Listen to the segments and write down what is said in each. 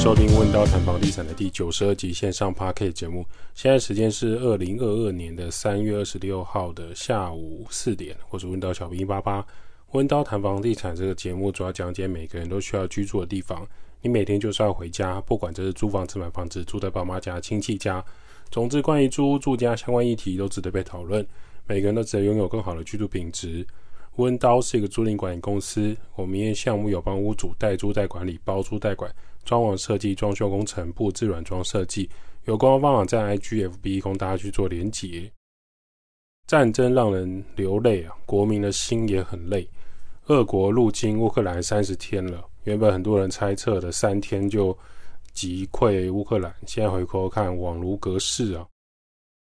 收听温叨谈房地产的第九十二集线上 Podcast 节目。现在时间是二零二二年的三月二十六号的下午四点，我是温叨小兵一八八。温叨谈房地产这个节目主要讲解每个人都需要居住的地方。你每天就是要回家，不管这是租房子、买房子、住在爸妈家、亲戚家，总之关于租屋住家相关议题都值得被讨论。每个人都值得拥有更好的居住品质。温刀是一个租赁管理公司，我们营业项目有帮屋主代租代管理、包租代管。装潢设计、装修工程、布置软装设计，有官方网站 IGFB 供大家去做连结。战争让人流泪啊，国民的心也很累。俄国入侵乌克兰三十天了，原本很多人猜测的三天就击溃乌克兰，现在回头看恍如隔世啊。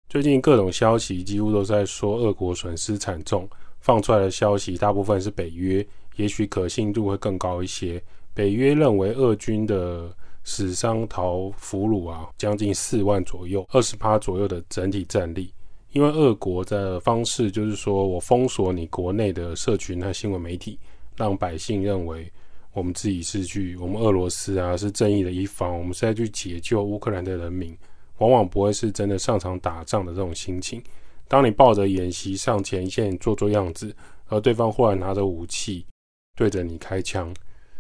最近各种消息几乎都在说俄国损失惨重，放出来的消息大部分是北约，也许可信度会更高一些。北约认为，俄军的死伤逃俘虏啊，将近四万左右，二十趴左右的整体战力。因为俄国的方式就是说，我封锁你国内的社群和新闻媒体，让百姓认为我们自己是去，我们俄罗斯啊是正义的一方，我们是在去解救乌克兰的人民，往往不会是真的上场打仗的这种心情。当你抱着演习上前线做做样子，而对方忽然拿着武器对着你开枪。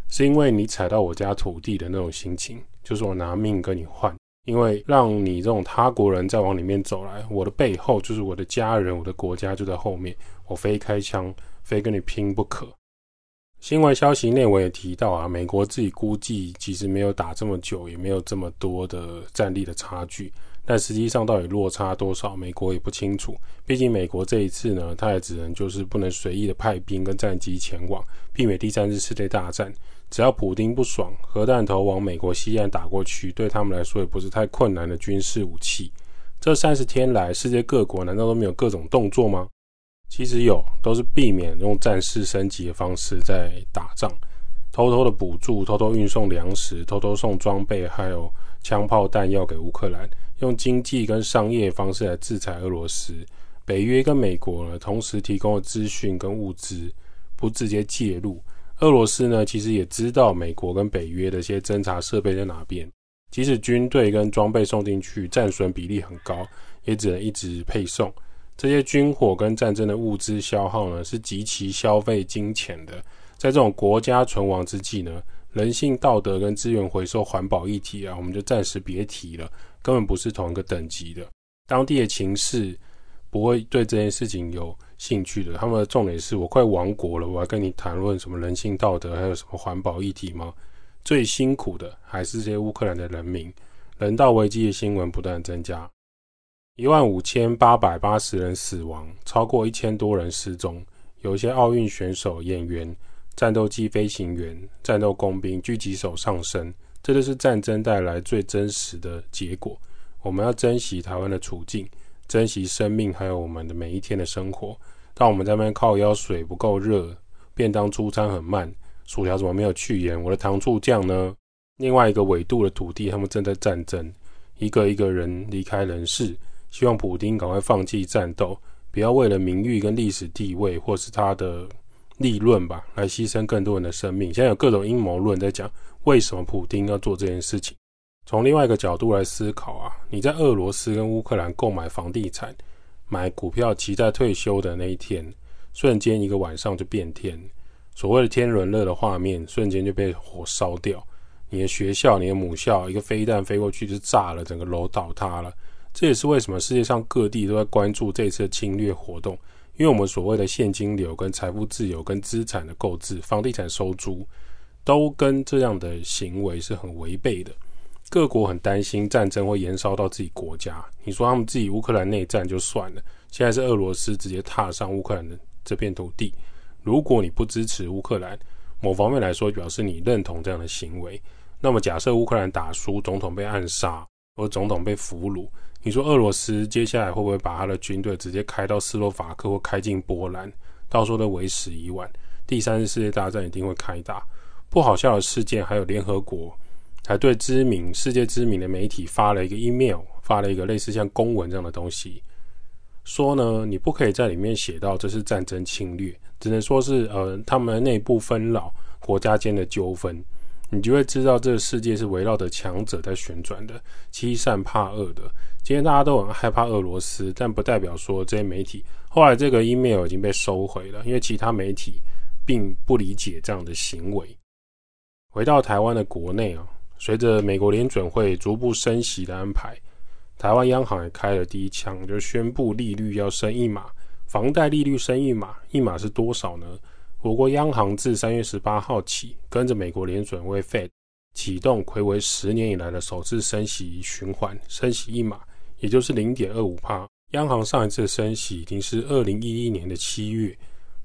是因为你踩到我家土地的那种心情，就是我拿命跟你换，因为让你这种他国人再往里面走来，我的背后就是我的家人，我的国家就在后面，我非开枪，非跟你拼不可。新闻消息内我也提到啊，美国自己估计其实没有打这么久，也没有这么多的战力的差距。但实际上到底落差多少，美国也不清楚。毕竟美国这一次呢，他也只能就是不能随意的派兵跟战机前往，避免第三次世界大战。只要普丁不爽，核弹头往美国西岸打过去，对他们来说也不是太困难的军事武器。这三十天来，世界各国难道都没有各种动作吗？其实有，都是避免用战事升级的方式在打仗，偷偷的补助，偷偷运送粮食，偷偷送装备，还有枪炮弹药给乌克兰。用经济跟商业方式来制裁俄罗斯，北约跟美国呢，同时提供了资讯跟物资，不直接介入。俄罗斯呢，其实也知道美国跟北约的一些侦察设备在哪边，即使军队跟装备送进去，战损比例很高，也只能一直配送。这些军火跟战争的物资消耗呢，是极其消费金钱的。在这种国家存亡之际呢，人性、道德跟资源回收、环保议题啊，我们就暂时别提了。根本不是同一个等级的，当地的情势不会对这件事情有兴趣的。他们的重点是我快亡国了，我还跟你谈论什么人性道德，还有什么环保议题吗？最辛苦的还是这些乌克兰的人民，人道危机的新闻不断增加，一万五千八百八十人死亡，超过一千多人失踪，有一些奥运选手、演员、战斗机飞行员、战斗工兵、狙击手上升。这就是战争带来最真实的结果。我们要珍惜台湾的处境，珍惜生命，还有我们的每一天的生活。当我们在那边靠腰水不够热，便当出餐很慢，薯条怎么没有去盐？我的糖醋酱呢？另外一个纬度的土地，他们正在战争，一个一个人离开人世。希望普丁赶快放弃战斗，不要为了名誉跟历史地位，或是他的利润吧，来牺牲更多人的生命。现在有各种阴谋论在讲。为什么普丁要做这件事情？从另外一个角度来思考啊，你在俄罗斯跟乌克兰购买房地产、买股票，期待退休的那一天，瞬间一个晚上就变天。所谓的天伦乐的画面，瞬间就被火烧掉。你的学校、你的母校，一个飞弹飞过去就炸了，整个楼倒塌了。这也是为什么世界上各地都在关注这次的侵略活动，因为我们所谓的现金流、跟财富自由、跟资产的购置、房地产收租。都跟这样的行为是很违背的。各国很担心战争会延烧到自己国家。你说他们自己乌克兰内战就算了，现在是俄罗斯直接踏上乌克兰的这片土地。如果你不支持乌克兰，某方面来说表示你认同这样的行为，那么假设乌克兰打输，总统被暗杀，或总统被俘虏，你说俄罗斯接下来会不会把他的军队直接开到斯洛伐克或开进波兰？到时候都为时已晚，第三次世界大战一定会开打。不好笑的事件，还有联合国还对知名、世界知名的媒体发了一个 email，发了一个类似像公文这样的东西，说呢，你不可以在里面写到这是战争侵略，只能说是呃他们内部纷扰、国家间的纠纷。你就会知道这个世界是围绕着强者在旋转的，欺善怕恶的。今天大家都很害怕俄罗斯，但不代表说这些媒体后来这个 email 已经被收回了，因为其他媒体并不理解这样的行为。回到台湾的国内啊，随着美国联准会逐步升息的安排，台湾央行也开了第一枪，就宣布利率要升一码，房贷利率升一码，一码是多少呢？我国央行自三月十八号起，跟着美国联准会 Fed 启动睽违十年以来的首次升息循环，升息一码，也就是零点二五帕。央行上一次升息已经是二零一一年的七月。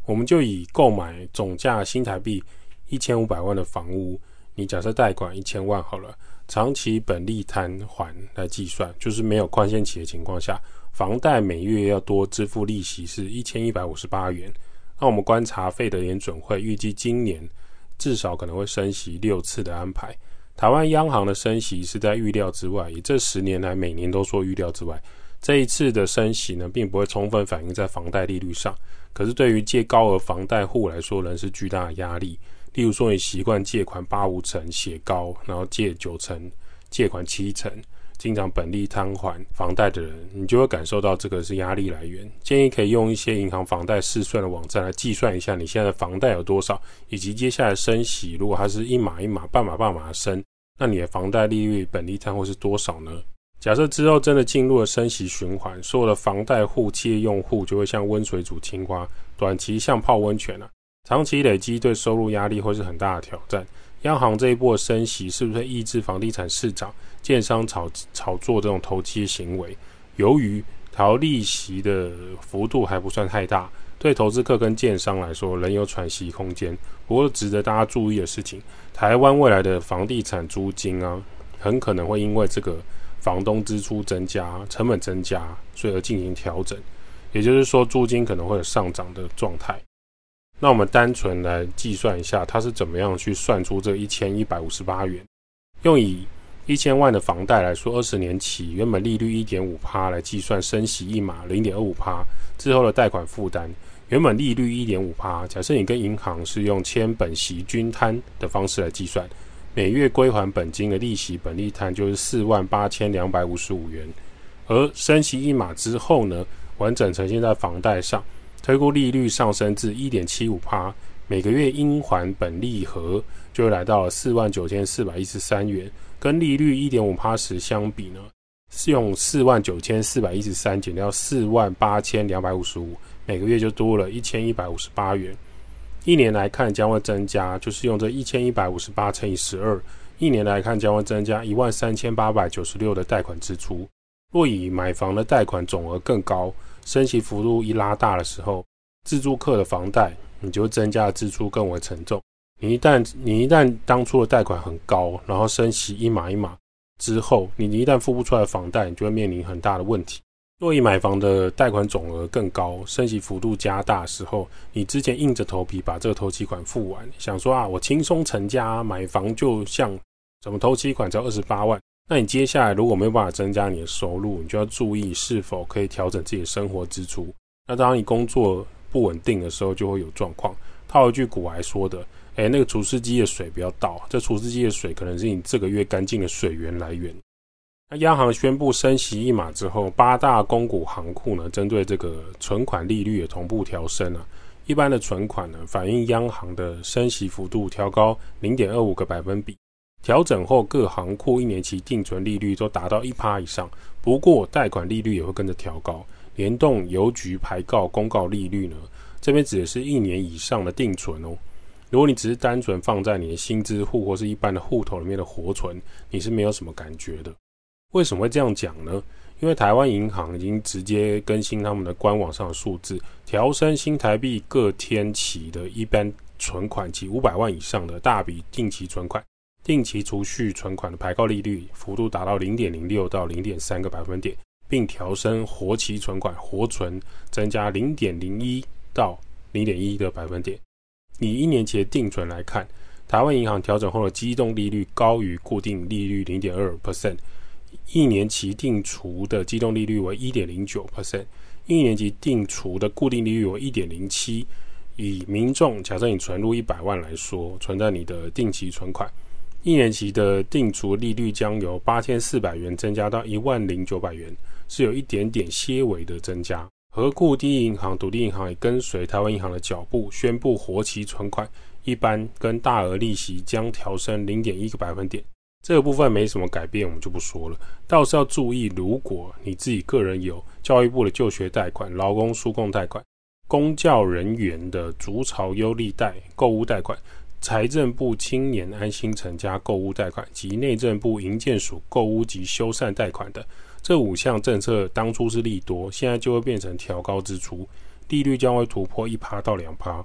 我们就以购买总价新台币一千五百万的房屋，你假设贷款一千万好了，长期本利摊还来计算，就是没有宽限期的情况下，房贷每月要多支付利息是一千一百五十八元。那我们观察费德联准会预计今年至少可能会升息六次的安排。台湾央行的升息是在预料之外，以这十年来每年都说预料之外。这一次的升息呢，并不会充分反映在房贷利率上。可是对于借高额房贷户来说，仍是巨大的压力。例如说，你习惯借款八五成写高，然后借九成，借款七成。经常本利摊还房贷的人，你就会感受到这个是压力来源。建议可以用一些银行房贷试算的网站来计算一下你现在的房贷有多少，以及接下来升息，如果它是一码一码、半码半码升，那你的房贷利率本利摊会是多少呢？假设之后真的进入了升息循环，所有的房贷户、企业用户就会像温水煮青蛙，短期像泡温泉啊，长期累积对收入压力会是很大的挑战。央行这一波的升息是不是抑制房地产市场、建商炒炒作这种投机行为？由于调利息的幅度还不算太大，对投资客跟建商来说仍有喘息空间。不过值得大家注意的事情，台湾未来的房地产租金啊，很可能会因为这个房东支出增加、成本增加，所以而进行调整。也就是说，租金可能会有上涨的状态。那我们单纯来计算一下，它是怎么样去算出这一千一百五十八元？用以一千万的房贷来说，二十年期原本利率一点五趴来计算，升息一码零点二五趴之后的贷款负担，原本利率一点五趴，假设你跟银行是用千本息均摊的方式来计算，每月归还本金的利息本利摊就是四万八千两百五十五元，而升息一码之后呢，完整呈现在房贷上。推估利率上升至一点七五趴，每个月应还本利和就会来到了四万九千四百一十三元，跟利率一点五趴时相比呢，是用四万九千四百一十三减掉四万八千两百五十五，每个月就多了一千一百五十八元。一年来看将会增加，就是用这一千一百五十八乘以十二，一年来看将会增加一万三千八百九十六的贷款支出。若以买房的贷款总额更高。升息幅度一拉大的时候，自住客的房贷你就增加的支出更为沉重。你一旦你一旦当初的贷款很高，然后升息一码一码之后，你一旦付不出来房贷，你就会面临很大的问题。若以买房的贷款总额更高，升息幅度加大时候，你之前硬着头皮把这个头期款付完，想说啊，我轻松成家买房，就像什么头期款只要二十八万。那你接下来如果没有办法增加你的收入，你就要注意是否可以调整自己的生活支出。那当你工作不稳定的时候，就会有状况。套一句古来说的，诶，那个除湿机的水不要倒，这除湿机的水可能是你这个月干净的水源来源。那央行宣布升息一码之后，八大公股行库呢，针对这个存款利率也同步调升啊。一般的存款呢，反映央行的升息幅度调高零点二五个百分比。调整后，各行库一年期定存利率都达到一趴以上。不过，贷款利率也会跟着调高。联动邮局排告公告利率呢？这边指的是一年以上的定存哦。如果你只是单纯放在你的薪资户或是一般的户头里面的活存，你是没有什么感觉的。为什么会这样讲呢？因为台湾银行已经直接更新他们的官网上的数字，调升新台币各天期的一般存款及五百万以上的大笔定期存款。定期储蓄存款的排告利率幅度达到零点零六到零点三个百分点，并调升活期存款活存增加零点零一到零点一的百分点。以一年期定存来看，台湾银行调整后的机动利率高于固定利率零点二 percent，一年期定除的机动利率为一点零九 percent，一年期定除的固定利率为一点零七。以民众假设你存入一百万来说，存在你的定期存款。一年期的定储利率将由八千四百元增加到一万零九百元，是有一点点些微的增加。合库第一银行、独立银行也跟随台湾银行的脚步，宣布活期存款一般跟大额利息将调升零点一个百分点。这个部分没什么改变，我们就不说了。倒是要注意，如果你自己个人有教育部的就学贷款、劳工输共贷款、公教人员的竹巢优利贷购物贷款。财政部青年安心成家购屋贷款及内政部营建署购屋及修缮贷款的这五项政策，当初是利多，现在就会变成调高支出，利率将会突破一趴到两趴，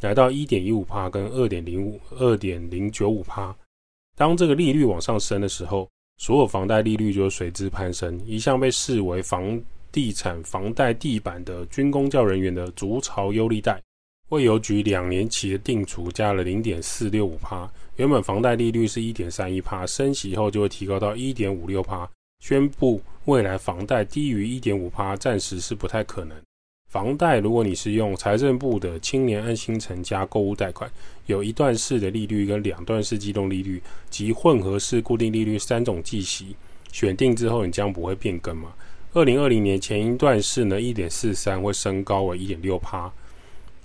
来到一点一五趴跟二点零五、二点零九五趴。当这个利率往上升的时候，所有房贷利率就随之攀升。一向被视为房地产房贷地板的军公教人员的竹巢优利贷。为邮局两年期的定储加了零点四六五趴，原本房贷利率是一点三一趴，升息后就会提高到一点五六趴。宣布未来房贷低于一点五趴，暂时是不太可能。房贷如果你是用财政部的青年安心成家购物贷款，有一段式的利率跟两段式机动利率及混合式固定利率三种计息，选定之后你将不会变更嘛？二零二零年前一段式呢，一点四三会升高为一点六趴。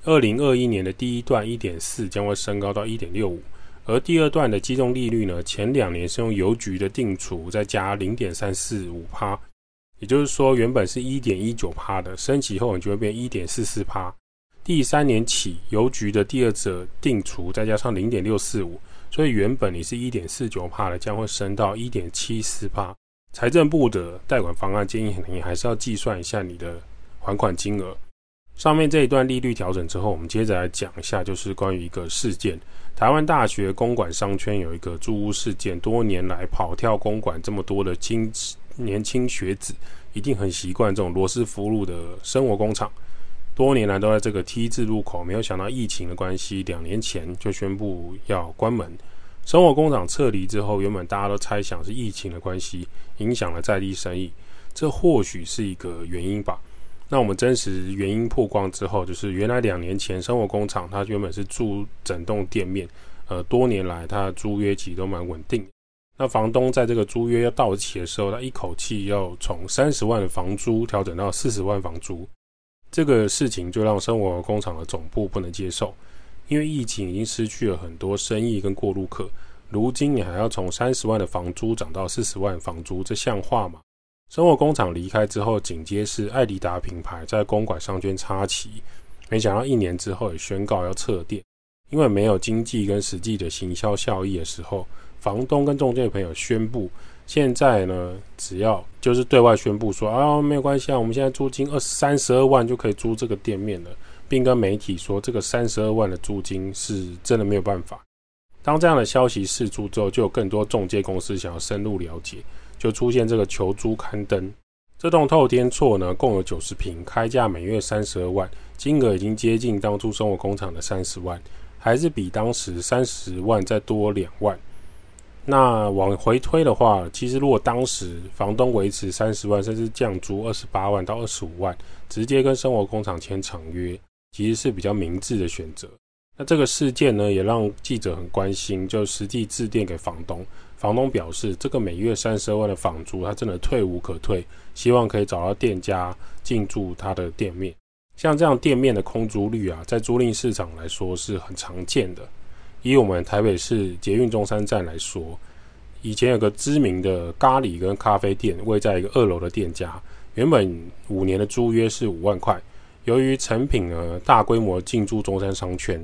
二零二一年的第一段一点四将会升高到一点六五，而第二段的机动利率呢，前两年是用邮局的定储再加零点三四五趴，也就是说原本是一点一九趴的，升级后你就会变一点四四趴。第三年起，邮局的第二者定储再加上零点六四五，所以原本你是一点四九趴的，将会升到一点七四趴。财政部的贷款方案建议你还是要计算一下你的还款金额。上面这一段利率调整之后，我们接着来讲一下，就是关于一个事件。台湾大学公馆商圈有一个租屋事件，多年来跑跳公馆这么多的青年轻学子，一定很习惯这种罗斯福路的生活工厂。多年来都在这个 T 字路口，没有想到疫情的关系，两年前就宣布要关门。生活工厂撤离之后，原本大家都猜想是疫情的关系影响了在地生意，这或许是一个原因吧。那我们真实原因曝光之后，就是原来两年前生活工厂它原本是租整栋店面，呃，多年来它的租约期都蛮稳定。那房东在这个租约要到期的时候，他一口气要从三十万的房租调整到四十万房租，这个事情就让生活工厂的总部不能接受，因为疫情已经失去了很多生意跟过路客，如今你还要从三十万的房租涨到四十万房租，这像话吗？生活工厂离开之后，紧接是爱迪达品牌在公馆商圈插旗，没想到一年之后也宣告要撤店，因为没有经济跟实际的行销效益的时候，房东跟中介朋友宣布，现在呢，只要就是对外宣布说啊，没有关系啊，我们现在租金二三十二万就可以租这个店面了，并跟媒体说这个三十二万的租金是真的没有办法。当这样的消息释出之后，就有更多中介公司想要深入了解。就出现这个求租刊登，这栋透天厝呢，共有九十坪，开价每月三十二万，金额已经接近当初生活工厂的三十万，还是比当时三十万再多两万。那往回推的话，其实如果当时房东维持三十万，甚至降租二十八万到二十五万，直接跟生活工厂签长约，其实是比较明智的选择。那这个事件呢，也让记者很关心，就实际致电给房东。房东表示，这个每月三十二万的房租，他真的退无可退，希望可以找到店家进驻他的店面。像这样店面的空租率啊，在租赁市场来说是很常见的。以我们台北市捷运中山站来说，以前有个知名的咖喱跟咖啡店，位在一个二楼的店家，原本五年的租约是五万块。由于成品呢大规模进驻中山商圈，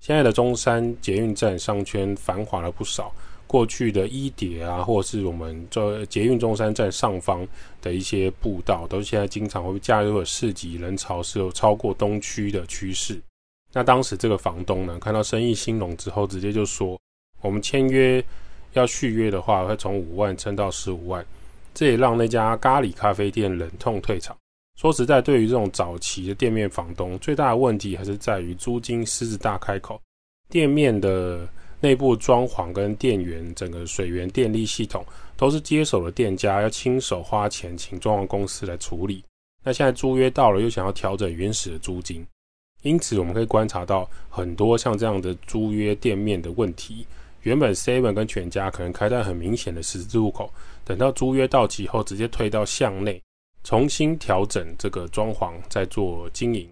现在的中山捷运站商圈繁华了不少。过去的一叠啊，或是我们这捷运中山站上方的一些步道，都现在经常会加入的市集人潮是有超过东区的趋势。那当时这个房东呢，看到生意兴隆之后，直接就说：“我们签约要续约的话，会从五万撑到十五万。”这也让那家咖喱咖啡店忍痛退场。说实在，对于这种早期的店面房东，最大的问题还是在于租金狮子大开口，店面的。内部装潢跟电源、整个水源、电力系统都是接手的店家要亲手花钱请装潢公司来处理。那现在租约到了，又想要调整原始的租金，因此我们可以观察到很多像这样的租约店面的问题，原本 Seven 跟全家可能开在很明显的十字路口，等到租约到期后，直接退到巷内，重新调整这个装潢，再做经营。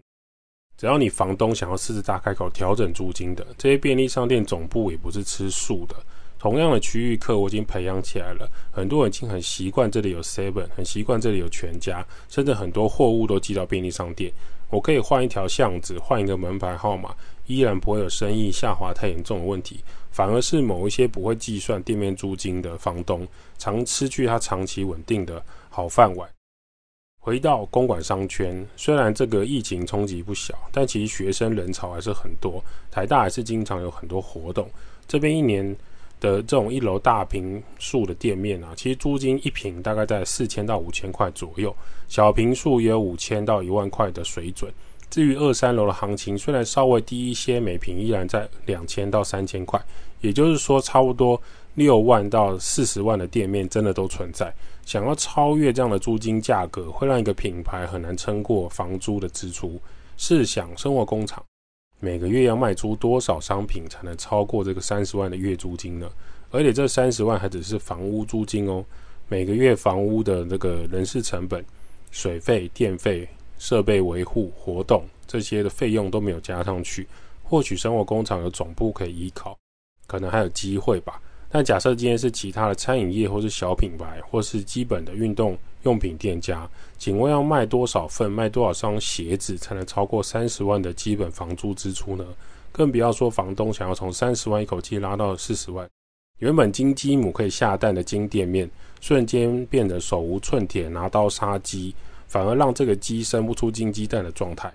只要你房东想要狮子大开口调整租金的，这些便利商店总部也不是吃素的。同样的区域客，我已经培养起来了，很多人已经很习惯这里有 Seven，很习惯这里有全家，甚至很多货物都寄到便利商店。我可以换一条巷子，换一个门牌号码，依然不会有生意下滑太严重的问题。反而是某一些不会计算店面租金的房东，常失去他长期稳定的好饭碗。回到公馆商圈，虽然这个疫情冲击不小，但其实学生人潮还是很多，台大还是经常有很多活动。这边一年的这种一楼大平数的店面啊，其实租金一平大概在四千到五千块左右，小平数也有五千到一万块的水准。至于二三楼的行情，虽然稍微低一些，每平依然在两千到三千块，也就是说，差不多六万到四十万的店面真的都存在。想要超越这样的租金价格，会让一个品牌很难撑过房租的支出。试想，生活工厂。每个月要卖出多少商品才能超过这个三十万的月租金呢？而且这三十万还只是房屋租金哦，每个月房屋的这个人事成本、水费、电费、设备维护、活动这些的费用都没有加上去。或许生活工厂有总部可以依靠，可能还有机会吧。但假设今天是其他的餐饮业，或是小品牌，或是基本的运动用品店家，请问要卖多少份、卖多少双鞋子才能超过三十万的基本房租支出呢？更不要说房东想要从三十万一口气拉到四十万，原本金鸡母可以下蛋的金店面，瞬间变得手无寸铁、拿刀杀鸡，反而让这个鸡生不出金鸡蛋的状态。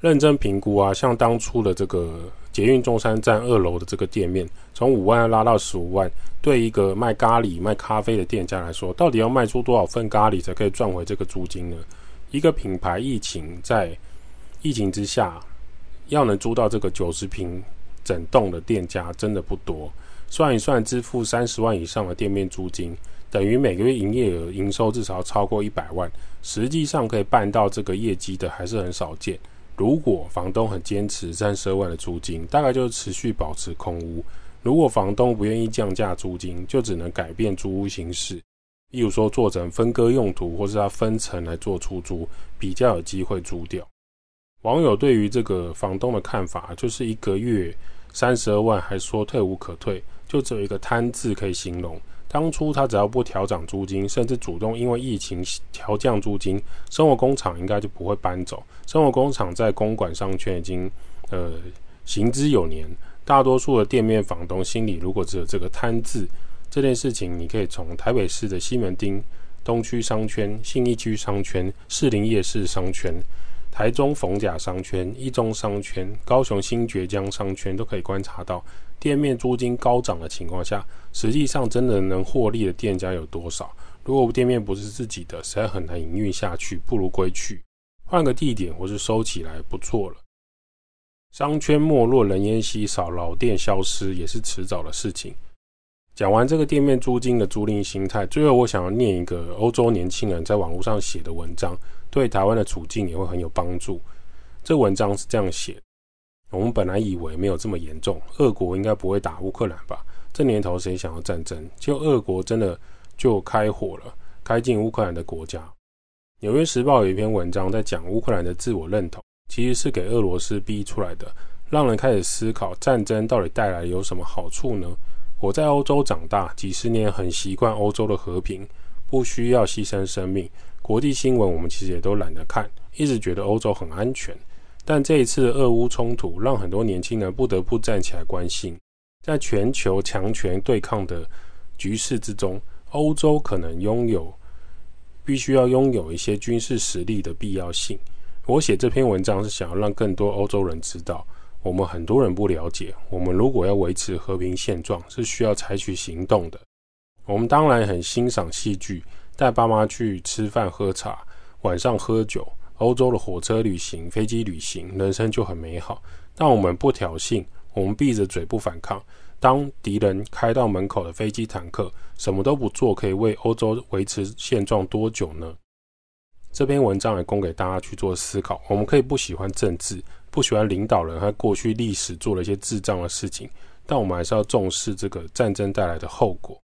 认真评估啊，像当初的这个捷运中山站二楼的这个店面，从五万拉到十五万，对一个卖咖喱、卖咖啡的店家来说，到底要卖出多少份咖喱才可以赚回这个租金呢？一个品牌疫情在疫情之下，要能租到这个九十平整栋的店家真的不多。算一算，支付三十万以上的店面租金，等于每个月营业额营收至少超过一百万，实际上可以办到这个业绩的还是很少见。如果房东很坚持三十二万的租金，大概就是持续保持空屋；如果房东不愿意降价租金，就只能改变租屋形式，例如说做成分割用途，或是他分层来做出租，比较有机会租掉。网友对于这个房东的看法，就是一个月三十二万，还说退无可退，就只有一个贪字可以形容。当初他只要不调涨租金，甚至主动因为疫情调降租金，生活工厂应该就不会搬走。生活工厂在公馆商圈已经呃行之有年，大多数的店面房东心里如果只有这个贪字，这件事情你可以从台北市的西门町、东区商圈、信义区商圈、士林夜市商圈、台中逢甲商圈、一中商圈、高雄新崛江商圈都可以观察到。店面租金高涨的情况下，实际上真的能获利的店家有多少？如果店面不是自己的，实在很难营运下去，不如归去，换个地点或是收起来不错了。商圈没落，人烟稀少，老店消失也是迟早的事情。讲完这个店面租金的租赁心态，最后我想要念一个欧洲年轻人在网络上写的文章，对台湾的处境也会很有帮助。这文章是这样写的。我们本来以为没有这么严重，俄国应该不会打乌克兰吧？这年头谁想要战争？就俄国真的就开火了，开进乌克兰的国家。纽约时报有一篇文章在讲乌克兰的自我认同，其实是给俄罗斯逼出来的，让人开始思考战争到底带来有什么好处呢？我在欧洲长大几十年，很习惯欧洲的和平，不需要牺牲生命。国际新闻我们其实也都懒得看，一直觉得欧洲很安全。但这一次的俄乌冲突，让很多年轻人不得不站起来关心，在全球强权对抗的局势之中，欧洲可能拥有必须要拥有一些军事实力的必要性。我写这篇文章是想要让更多欧洲人知道，我们很多人不了解，我们如果要维持和平现状，是需要采取行动的。我们当然很欣赏戏剧，带爸妈去吃饭喝茶，晚上喝酒。欧洲的火车旅行、飞机旅行，人生就很美好。但我们不挑衅，我们闭着嘴不反抗。当敌人开到门口的飞机、坦克，什么都不做，可以为欧洲维持现状多久呢？这篇文章也供给大家去做思考。我们可以不喜欢政治，不喜欢领导人和过去历史做了一些智障的事情，但我们还是要重视这个战争带来的后果。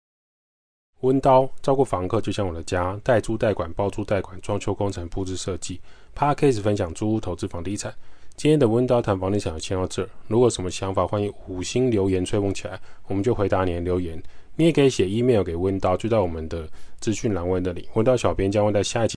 温刀照顾房客就像我的家，代租代管、包租代管、装修工程、布置设计。Podcast 分享租屋投资房地产。今天的温叨谈房地产就先到这儿。如果有什么想法，欢迎五星留言吹捧起来，我们就回答你的留言。你也可以写 email 给温叨，就在我们的资讯栏位那里。温叨小编将会在下一期。